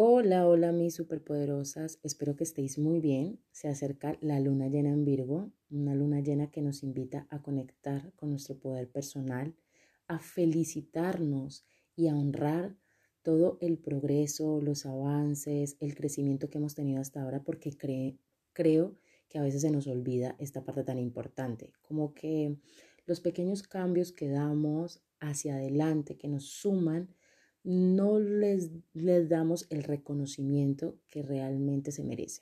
Hola, hola mis superpoderosas, espero que estéis muy bien. Se acerca la luna llena en Virgo, una luna llena que nos invita a conectar con nuestro poder personal, a felicitarnos y a honrar todo el progreso, los avances, el crecimiento que hemos tenido hasta ahora, porque creo que a veces se nos olvida esta parte tan importante, como que los pequeños cambios que damos hacia adelante, que nos suman, no les, les damos el reconocimiento que realmente se merece.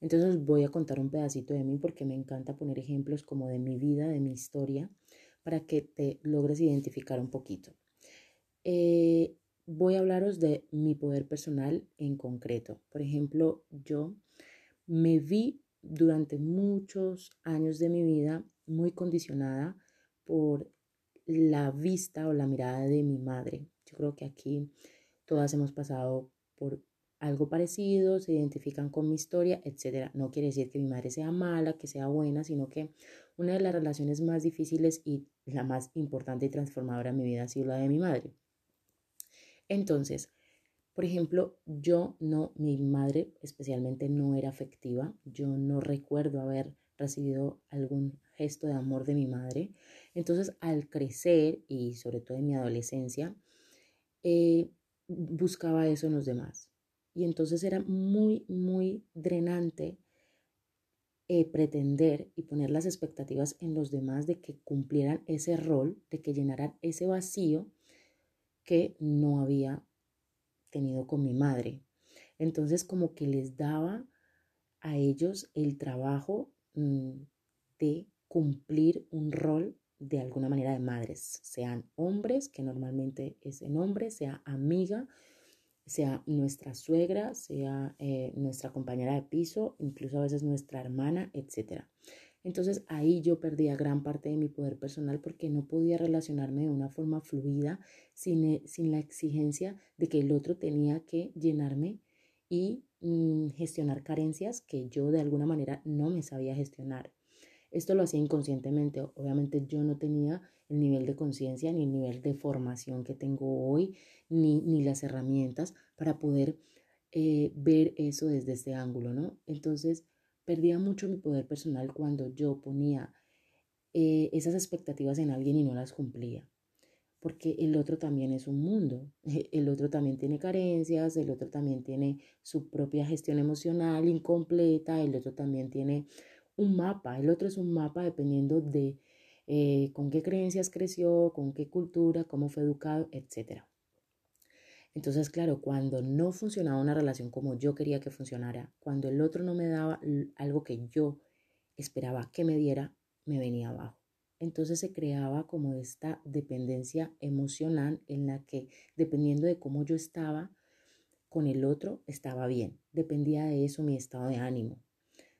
Entonces voy a contar un pedacito de mí porque me encanta poner ejemplos como de mi vida, de mi historia, para que te logres identificar un poquito. Eh, voy a hablaros de mi poder personal en concreto. Por ejemplo, yo me vi durante muchos años de mi vida muy condicionada por la vista o la mirada de mi madre. Yo creo que aquí todas hemos pasado por algo parecido, se identifican con mi historia, etc. No quiere decir que mi madre sea mala, que sea buena, sino que una de las relaciones más difíciles y la más importante y transformadora en mi vida ha sido la de mi madre. Entonces, por ejemplo, yo no, mi madre especialmente no era afectiva, yo no recuerdo haber recibido algún gesto de amor de mi madre. Entonces, al crecer y sobre todo en mi adolescencia, eh, buscaba eso en los demás. Y entonces era muy, muy drenante eh, pretender y poner las expectativas en los demás de que cumplieran ese rol, de que llenaran ese vacío que no había tenido con mi madre. Entonces como que les daba a ellos el trabajo mm, de cumplir un rol de alguna manera de madres, sean hombres, que normalmente es en hombre, sea amiga, sea nuestra suegra, sea eh, nuestra compañera de piso, incluso a veces nuestra hermana, etc. Entonces ahí yo perdía gran parte de mi poder personal porque no podía relacionarme de una forma fluida sin, eh, sin la exigencia de que el otro tenía que llenarme y mm, gestionar carencias que yo de alguna manera no me sabía gestionar. Esto lo hacía inconscientemente. Obviamente yo no tenía el nivel de conciencia ni el nivel de formación que tengo hoy, ni, ni las herramientas para poder eh, ver eso desde este ángulo, ¿no? Entonces, perdía mucho mi poder personal cuando yo ponía eh, esas expectativas en alguien y no las cumplía. Porque el otro también es un mundo, el otro también tiene carencias, el otro también tiene su propia gestión emocional incompleta, el otro también tiene un mapa, el otro es un mapa dependiendo de eh, con qué creencias creció, con qué cultura, cómo fue educado, etc. Entonces, claro, cuando no funcionaba una relación como yo quería que funcionara, cuando el otro no me daba algo que yo esperaba que me diera, me venía abajo. Entonces se creaba como esta dependencia emocional en la que, dependiendo de cómo yo estaba con el otro, estaba bien. Dependía de eso mi estado de ánimo.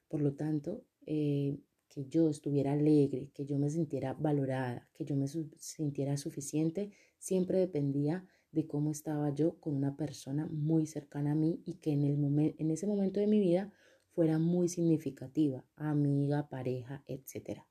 Por lo tanto, eh, que yo estuviera alegre, que yo me sintiera valorada, que yo me sintiera suficiente, siempre dependía de cómo estaba yo con una persona muy cercana a mí y que en, el en ese momento de mi vida fuera muy significativa, amiga, pareja, etc.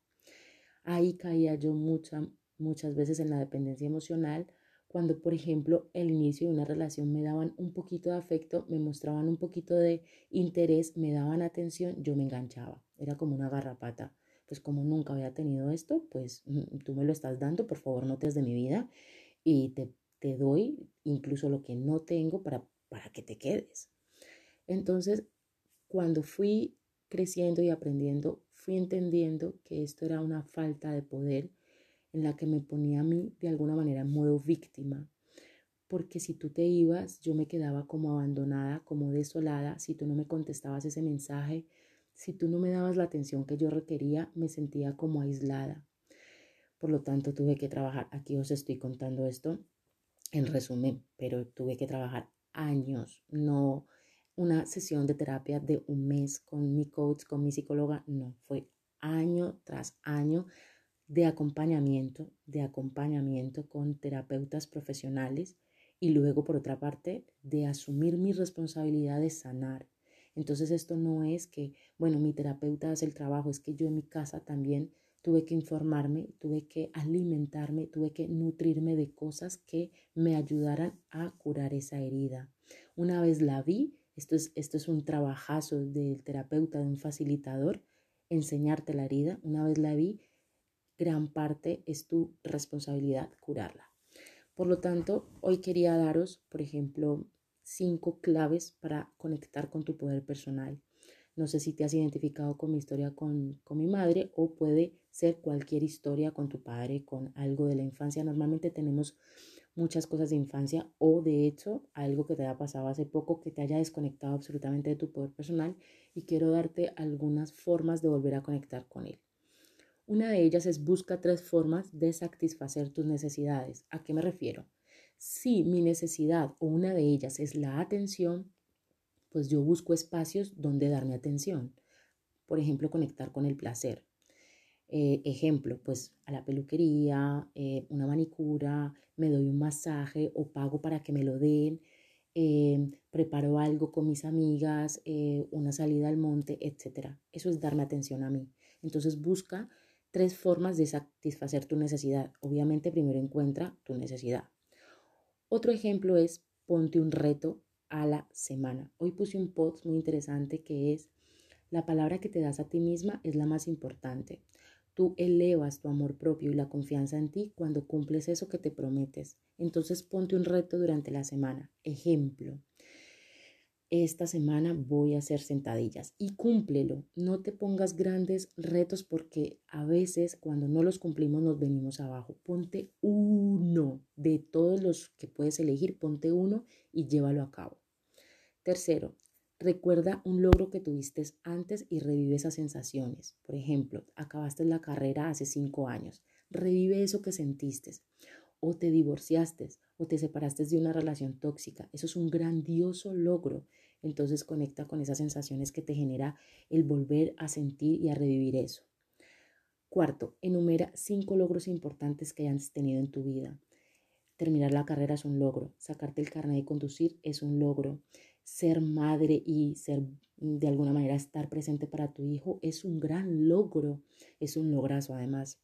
Ahí caía yo muchas veces en la dependencia emocional cuando, por ejemplo, el inicio de una relación me daban un poquito de afecto, me mostraban un poquito de interés, me daban atención, yo me enganchaba. Era como una garrapata. Pues como nunca había tenido esto, pues mm, tú me lo estás dando, por favor no te de mi vida y te, te doy incluso lo que no tengo para, para que te quedes. Entonces, cuando fui creciendo y aprendiendo, fui entendiendo que esto era una falta de poder en la que me ponía a mí de alguna manera en modo víctima. Porque si tú te ibas, yo me quedaba como abandonada, como desolada. Si tú no me contestabas ese mensaje, si tú no me dabas la atención que yo requería, me sentía como aislada. Por lo tanto, tuve que trabajar. Aquí os estoy contando esto en resumen, pero tuve que trabajar años, no una sesión de terapia de un mes con mi coach, con mi psicóloga, no, fue año tras año de acompañamiento, de acompañamiento con terapeutas profesionales y luego, por otra parte, de asumir mi responsabilidad de sanar. Entonces esto no es que, bueno, mi terapeuta hace el trabajo, es que yo en mi casa también tuve que informarme, tuve que alimentarme, tuve que nutrirme de cosas que me ayudaran a curar esa herida. Una vez la vi, esto es, esto es un trabajazo del terapeuta, de un facilitador, enseñarte la herida. Una vez la vi, gran parte es tu responsabilidad curarla. Por lo tanto, hoy quería daros, por ejemplo, cinco claves para conectar con tu poder personal. No sé si te has identificado con mi historia con, con, mi madre o puede ser cualquier historia con tu padre, con algo de la infancia. Normalmente tenemos muchas cosas de infancia o de hecho algo que te haya pasado hace poco que te haya desconectado absolutamente de tu poder personal y quiero darte algunas formas de volver a conectar con él. Una de ellas es busca tres formas de satisfacer tus necesidades. ¿A qué me refiero? Si mi necesidad o una de ellas es la atención, pues yo busco espacios donde darme atención. Por ejemplo, conectar con el placer. Eh, ejemplo, pues a la peluquería, eh, una manicura, me doy un masaje o pago para que me lo den, eh, preparo algo con mis amigas, una salida al monte, etc. Eso es darme atención a mí. Entonces busca tres formas de satisfacer tu necesidad. Obviamente primero encuentra tu necesidad. Otro ejemplo es ponte un reto a la semana. Hoy puse un post muy interesante que es la palabra que te das a ti misma es la más importante. Tú elevas tu amor propio y la confianza en ti cuando cumples eso que te prometes. Entonces ponte un reto durante la semana. Ejemplo, esta semana voy a hacer sentadillas y cúmplelo. No te pongas grandes retos porque a veces cuando no los cumplimos nos venimos abajo. Ponte uno de todos los que puedes elegir, ponte uno y llévalo a cabo. Tercero, recuerda un logro que tuviste antes y revive esas sensaciones. Por ejemplo, acabaste la carrera hace cinco años. Revive eso que sentiste o te divorciaste o te separaste de una relación tóxica. Eso es un grandioso logro. Entonces conecta con esas sensaciones que te genera el volver a sentir y a revivir eso. Cuarto, enumera cinco logros importantes que hayas tenido en tu vida. Terminar la carrera es un logro, sacarte el carnet de conducir es un logro, ser madre y ser de alguna manera estar presente para tu hijo es un gran logro, es un lograzo además.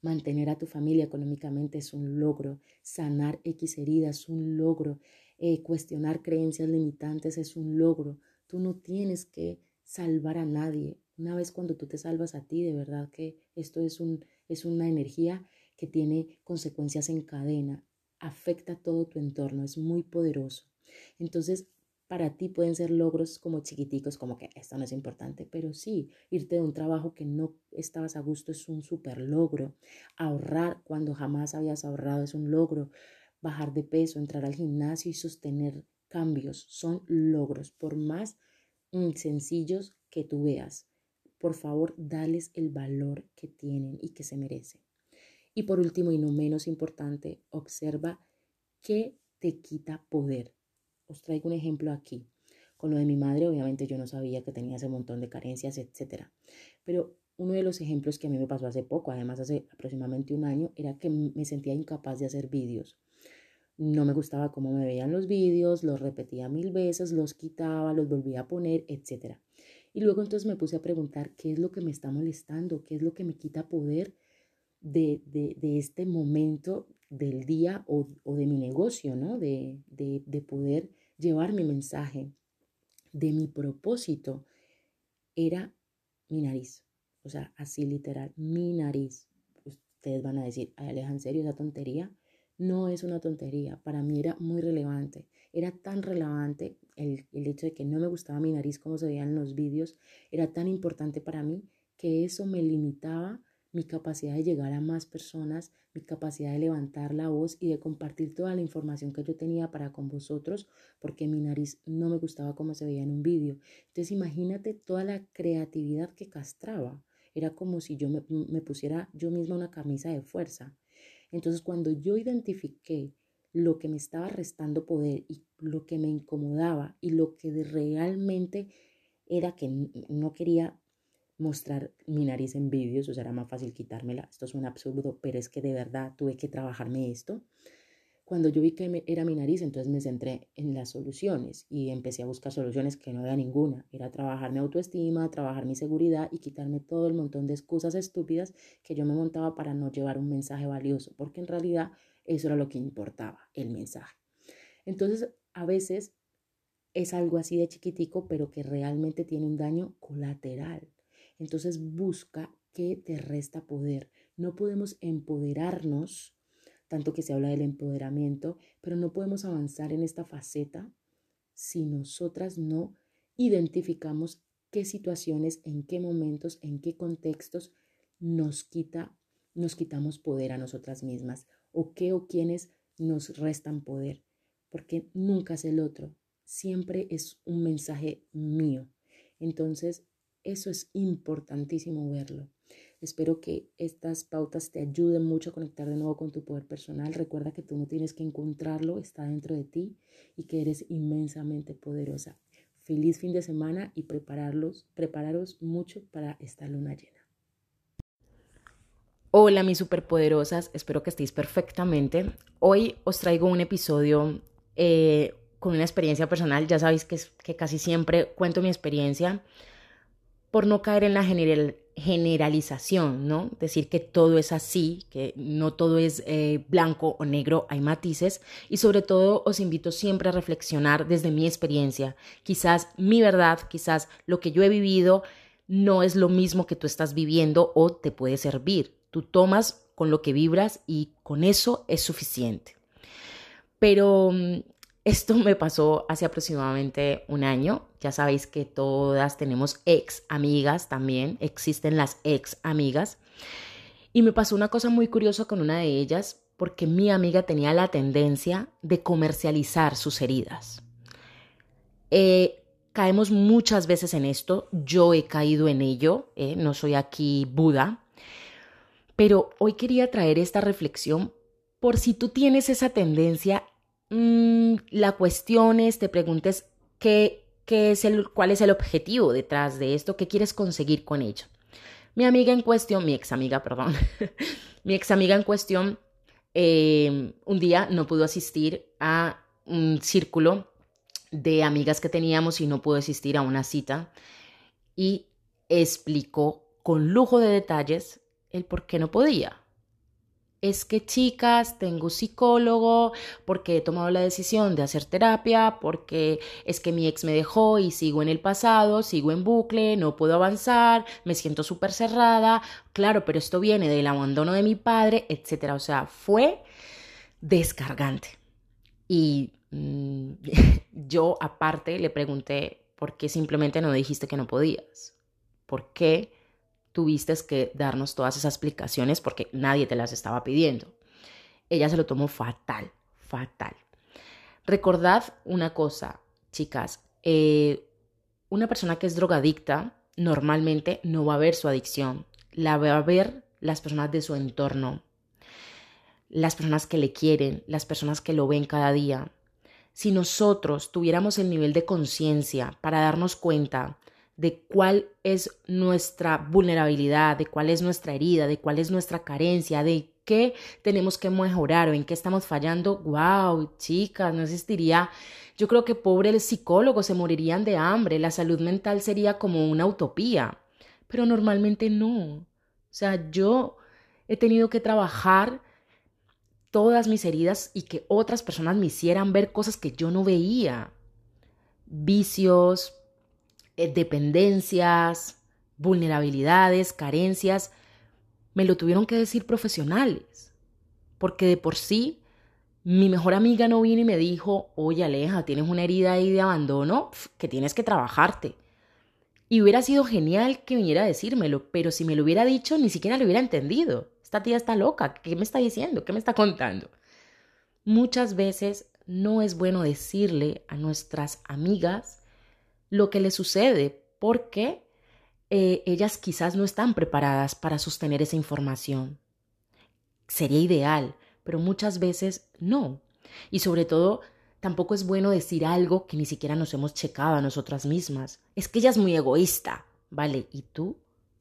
Mantener a tu familia económicamente es un logro. Sanar X heridas es un logro. Eh, cuestionar creencias limitantes es un logro. Tú no tienes que salvar a nadie. Una vez cuando tú te salvas a ti, de verdad que esto es, un, es una energía que tiene consecuencias en cadena, afecta todo tu entorno, es muy poderoso. Entonces, para ti pueden ser logros como chiquiticos, como que esto no es importante, pero sí, irte de un trabajo que no estabas a gusto es un súper logro. Ahorrar cuando jamás habías ahorrado es un logro. Bajar de peso, entrar al gimnasio y sostener cambios son logros, por más mm, sencillos que tú veas. Por favor, dales el valor que tienen y que se merecen. Y por último y no menos importante, observa qué te quita poder os traigo un ejemplo aquí. Con lo de mi madre, obviamente yo no sabía que tenía ese montón de carencias, etc. Pero uno de los ejemplos que a mí me pasó hace poco, además hace aproximadamente un año, era que me sentía incapaz de hacer vídeos. No me gustaba cómo me veían los vídeos, los repetía mil veces, los quitaba, los volvía a poner, etc. Y luego entonces me puse a preguntar qué es lo que me está molestando, qué es lo que me quita poder de, de, de este momento del día o, o, de mi negocio, ¿no? De, de, de poder llevar mi mensaje, de mi propósito, era mi nariz. O sea, así literal, mi nariz. Ustedes van a decir, ay Aleja, ¿en serio esa tontería? No es una tontería, para mí era muy relevante. Era tan relevante el, el hecho de que no me gustaba mi nariz como se veía en los vídeos, era tan importante para mí que eso me limitaba mi capacidad de llegar a más personas, mi capacidad de levantar la voz y de compartir toda la información que yo tenía para con vosotros, porque mi nariz no me gustaba como se veía en un vídeo. Entonces imagínate toda la creatividad que castraba. Era como si yo me, me pusiera yo misma una camisa de fuerza. Entonces cuando yo identifiqué lo que me estaba restando poder y lo que me incomodaba y lo que realmente era que no quería mostrar mi nariz en vídeos, o sea, era más fácil quitármela. Esto es un absurdo, pero es que de verdad tuve que trabajarme esto. Cuando yo vi que era mi nariz, entonces me centré en las soluciones y empecé a buscar soluciones que no había ninguna. Era trabajar mi autoestima, trabajar mi seguridad y quitarme todo el montón de excusas estúpidas que yo me montaba para no llevar un mensaje valioso, porque en realidad eso era lo que importaba, el mensaje. Entonces, a veces es algo así de chiquitico, pero que realmente tiene un daño colateral. Entonces, busca qué te resta poder. No podemos empoderarnos tanto que se habla del empoderamiento, pero no podemos avanzar en esta faceta si nosotras no identificamos qué situaciones, en qué momentos, en qué contextos nos quita, nos quitamos poder a nosotras mismas o qué o quiénes nos restan poder, porque nunca es el otro, siempre es un mensaje mío. Entonces, eso es importantísimo verlo. Espero que estas pautas te ayuden mucho a conectar de nuevo con tu poder personal. Recuerda que tú no tienes que encontrarlo, está dentro de ti y que eres inmensamente poderosa. Feliz fin de semana y prepararlos, prepararos mucho para esta luna llena. Hola mis superpoderosas, espero que estéis perfectamente. Hoy os traigo un episodio eh, con una experiencia personal. Ya sabéis que, que casi siempre cuento mi experiencia por no caer en la general, generalización, ¿no? Decir que todo es así, que no todo es eh, blanco o negro, hay matices y sobre todo os invito siempre a reflexionar desde mi experiencia. Quizás mi verdad, quizás lo que yo he vivido no es lo mismo que tú estás viviendo o te puede servir. Tú tomas con lo que vibras y con eso es suficiente. Pero mm, esto me pasó hace aproximadamente un año. Ya sabéis que todas tenemos ex amigas también, existen las ex amigas. Y me pasó una cosa muy curiosa con una de ellas, porque mi amiga tenía la tendencia de comercializar sus heridas. Eh, caemos muchas veces en esto, yo he caído en ello, eh, no soy aquí Buda, pero hoy quería traer esta reflexión por si tú tienes esa tendencia Mm, la cuestión es, te preguntes qué, qué es el, cuál es el objetivo detrás de esto, qué quieres conseguir con ello. Mi amiga en cuestión, mi ex amiga, perdón, mi ex amiga en cuestión, em, un día no pudo asistir a un círculo de amigas que teníamos y no pudo asistir a una cita y explicó con lujo de detalles el por qué no podía es que chicas, tengo psicólogo, porque he tomado la decisión de hacer terapia, porque es que mi ex me dejó y sigo en el pasado, sigo en bucle, no puedo avanzar, me siento súper cerrada, claro, pero esto viene del abandono de mi padre, etc. O sea, fue descargante. Y mm, yo aparte le pregunté, ¿por qué simplemente no dijiste que no podías? ¿Por qué? Tuviste que darnos todas esas explicaciones porque nadie te las estaba pidiendo. Ella se lo tomó fatal, fatal. Recordad una cosa, chicas, eh, una persona que es drogadicta normalmente no va a ver su adicción, la va a ver las personas de su entorno, las personas que le quieren, las personas que lo ven cada día. Si nosotros tuviéramos el nivel de conciencia para darnos cuenta de cuál es nuestra vulnerabilidad, de cuál es nuestra herida, de cuál es nuestra carencia, de qué tenemos que mejorar o en qué estamos fallando, wow, chicas, no existiría. Yo creo que pobres psicólogos se morirían de hambre, la salud mental sería como una utopía, pero normalmente no. O sea, yo he tenido que trabajar todas mis heridas y que otras personas me hicieran ver cosas que yo no veía. Vicios, dependencias, vulnerabilidades, carencias, me lo tuvieron que decir profesionales, porque de por sí mi mejor amiga no vino y me dijo, oye Aleja, tienes una herida ahí de abandono que tienes que trabajarte. Y hubiera sido genial que viniera a decírmelo, pero si me lo hubiera dicho, ni siquiera lo hubiera entendido. Esta tía está loca, ¿qué me está diciendo? ¿Qué me está contando? Muchas veces no es bueno decirle a nuestras amigas lo que le sucede porque eh, ellas quizás no están preparadas para sostener esa información. Sería ideal, pero muchas veces no. Y sobre todo, tampoco es bueno decir algo que ni siquiera nos hemos checado a nosotras mismas. Es que ella es muy egoísta, ¿vale? ¿Y tú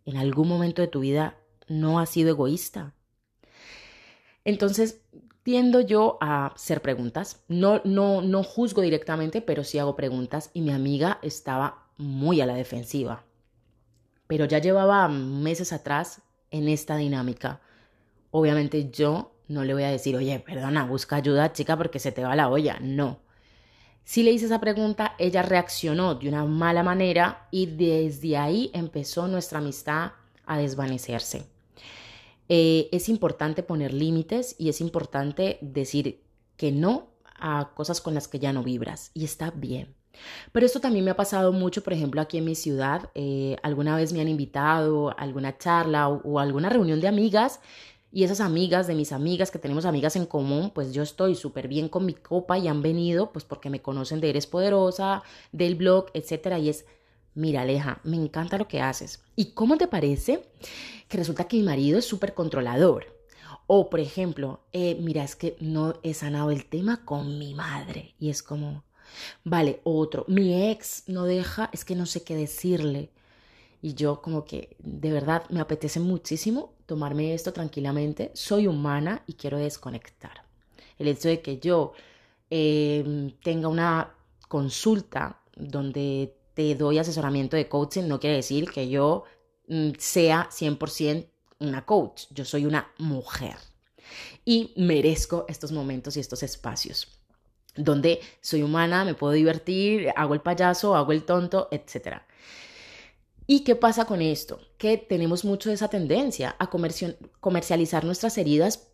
en algún momento de tu vida no has sido egoísta? Entonces, tiendo yo a hacer preguntas. No, no, no juzgo directamente, pero sí hago preguntas y mi amiga estaba muy a la defensiva. Pero ya llevaba meses atrás en esta dinámica. Obviamente yo no le voy a decir, oye, perdona, busca ayuda, chica, porque se te va la olla. No. Si le hice esa pregunta, ella reaccionó de una mala manera y desde ahí empezó nuestra amistad a desvanecerse. Eh, es importante poner límites y es importante decir que no a cosas con las que ya no vibras y está bien. Pero esto también me ha pasado mucho, por ejemplo, aquí en mi ciudad. Eh, alguna vez me han invitado a alguna charla o, o alguna reunión de amigas y esas amigas de mis amigas que tenemos amigas en común, pues yo estoy súper bien con mi copa y han venido pues porque me conocen de Eres Poderosa, del blog, etcétera. Y es, mira Aleja, me encanta lo que haces. ¿Y cómo te parece que resulta que mi marido es súper controlador? O, por ejemplo, eh, mira, es que no he sanado el tema con mi madre. Y es como, vale, otro, mi ex no deja, es que no sé qué decirle. Y yo como que de verdad me apetece muchísimo tomarme esto tranquilamente. Soy humana y quiero desconectar. El hecho de que yo em, tenga una consulta donde te doy asesoramiento de coaching no quiere decir que yo mm, sea 100% una coach. Yo soy una mujer y merezco estos momentos y estos espacios donde soy humana, me puedo divertir, hago el payaso, hago el tonto, etc. ¿Y qué pasa con esto? Que tenemos mucho esa tendencia a comercializar nuestras heridas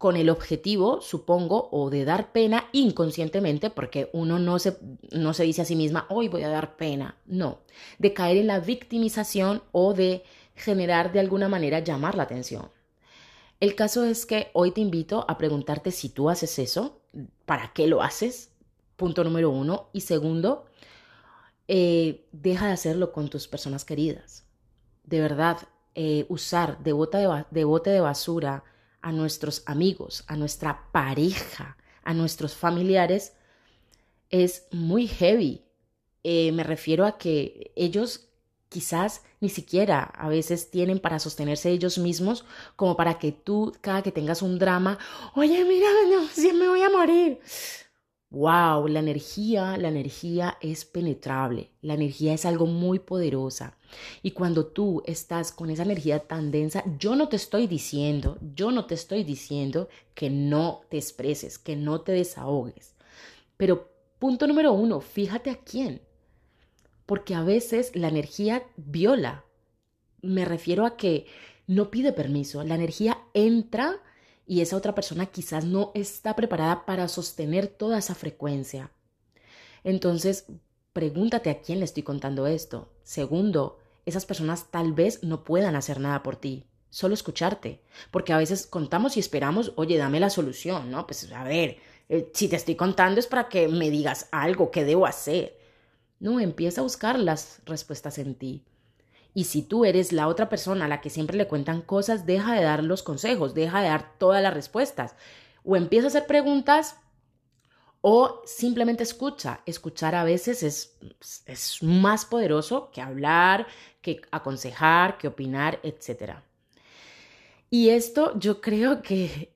con el objetivo, supongo, o de dar pena inconscientemente, porque uno no se, no se dice a sí misma, hoy voy a dar pena, no, de caer en la victimización o de generar de alguna manera llamar la atención. El caso es que hoy te invito a preguntarte si tú haces eso, ¿para qué lo haces? Punto número uno. Y segundo, eh, deja de hacerlo con tus personas queridas. De verdad, eh, usar de, de bote de basura a nuestros amigos, a nuestra pareja, a nuestros familiares, es muy heavy. Eh, me refiero a que ellos quizás ni siquiera a veces tienen para sostenerse ellos mismos como para que tú, cada que tengas un drama, oye, mira, no, si me voy a morir. Wow, la energía, la energía es penetrable, la energía es algo muy poderosa. Y cuando tú estás con esa energía tan densa, yo no te estoy diciendo, yo no te estoy diciendo que no te expreses, que no te desahogues. Pero punto número uno, fíjate a quién. Porque a veces la energía viola. Me refiero a que no pide permiso, la energía entra y esa otra persona quizás no está preparada para sostener toda esa frecuencia. Entonces, pregúntate a quién le estoy contando esto. Segundo, esas personas tal vez no puedan hacer nada por ti, solo escucharte, porque a veces contamos y esperamos, oye, dame la solución, ¿no? Pues a ver, eh, si te estoy contando es para que me digas algo que debo hacer. No, empieza a buscar las respuestas en ti. Y si tú eres la otra persona a la que siempre le cuentan cosas, deja de dar los consejos, deja de dar todas las respuestas. O empieza a hacer preguntas o simplemente escucha. Escuchar a veces es, es más poderoso que hablar, que aconsejar, que opinar, etc. Y esto yo creo que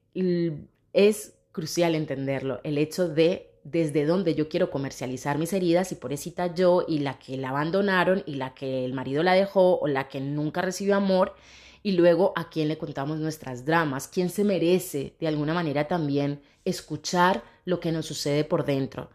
es crucial entenderlo, el hecho de desde dónde yo quiero comercializar mis heridas y pobrecita yo y la que la abandonaron y la que el marido la dejó o la que nunca recibió amor y luego a quién le contamos nuestras dramas, quién se merece de alguna manera también escuchar lo que nos sucede por dentro.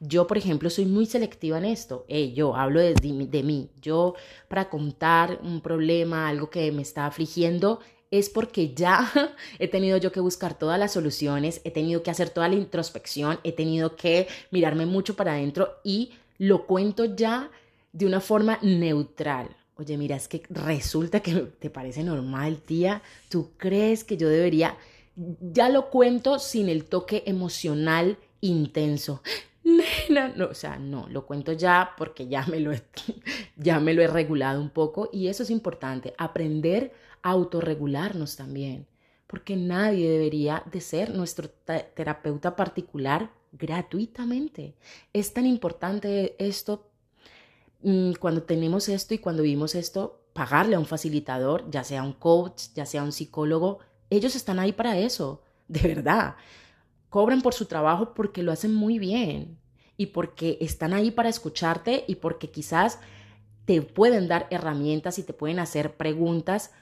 Yo, por ejemplo, soy muy selectiva en esto. yo hablo de, de mí. Yo, para contar un problema, algo que me está afligiendo, es porque ya he tenido yo que buscar todas las soluciones, he tenido que hacer toda la introspección, he tenido que mirarme mucho para adentro y lo cuento ya de una forma neutral. Oye, mira, es que resulta que te parece normal, tía. ¿Tú crees que yo debería? Ya lo cuento sin el toque emocional intenso. Nena, no, o sea, no, lo cuento ya porque ya me lo ya me lo he regulado un poco y eso es importante, aprender autorregularnos también, porque nadie debería de ser nuestro terapeuta particular gratuitamente. Es tan importante esto mm, cuando tenemos esto y cuando vivimos esto, pagarle a un facilitador, ya sea un coach, ya sea un psicólogo, ellos están ahí para eso, de verdad. Cobran por su trabajo porque lo hacen muy bien y porque están ahí para escucharte y porque quizás te pueden dar herramientas y te pueden hacer preguntas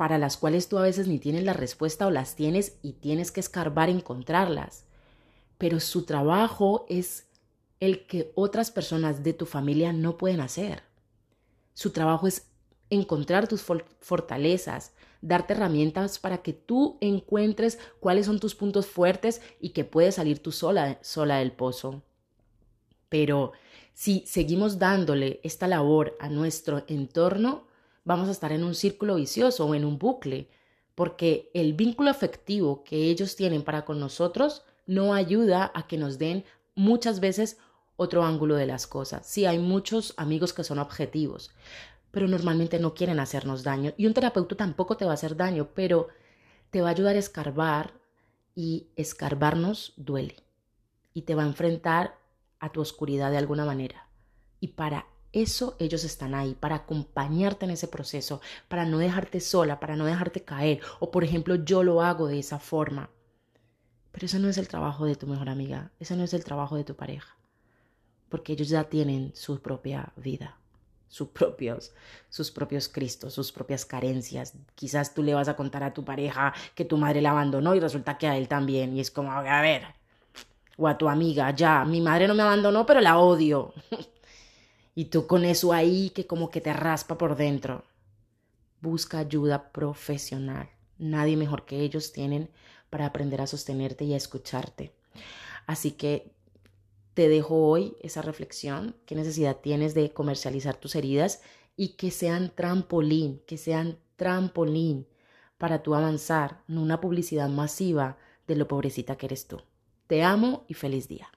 para las cuales tú a veces ni tienes la respuesta o las tienes y tienes que escarbar encontrarlas. Pero su trabajo es el que otras personas de tu familia no pueden hacer. Su trabajo es encontrar tus fortalezas, darte herramientas para que tú encuentres cuáles son tus puntos fuertes y que puedes salir tú sola, sola del pozo. Pero si seguimos dándole esta labor a nuestro entorno, vamos a estar en un círculo vicioso o en un bucle, porque el vínculo afectivo que ellos tienen para con nosotros no ayuda a que nos den muchas veces otro ángulo de las cosas. Sí, hay muchos amigos que son objetivos, pero normalmente no quieren hacernos daño. Y un terapeuta tampoco te va a hacer daño, pero te va a ayudar a escarbar y escarbarnos duele. Y te va a enfrentar a tu oscuridad de alguna manera. Y para eso ellos están ahí, para acompañarte en ese proceso, para no dejarte sola, para no dejarte caer. O por ejemplo, yo lo hago de esa forma. Pero eso no es el trabajo de tu mejor amiga, ese no es el trabajo de tu pareja. Porque ellos ya tienen su propia vida, sus propios, sus propios Cristos, sus propias carencias. Quizás tú le vas a contar a tu pareja que tu madre la abandonó y resulta que a él también. Y es como, a ver, o a tu amiga, ya, mi madre no me abandonó, pero la odio. y tú con eso ahí que como que te raspa por dentro. Busca ayuda profesional. Nadie mejor que ellos tienen para aprender a sostenerte y a escucharte. Así que te dejo hoy esa reflexión, qué necesidad tienes de comercializar tus heridas y que sean trampolín, que sean trampolín para tu avanzar, no una publicidad masiva de lo pobrecita que eres tú. Te amo y feliz día.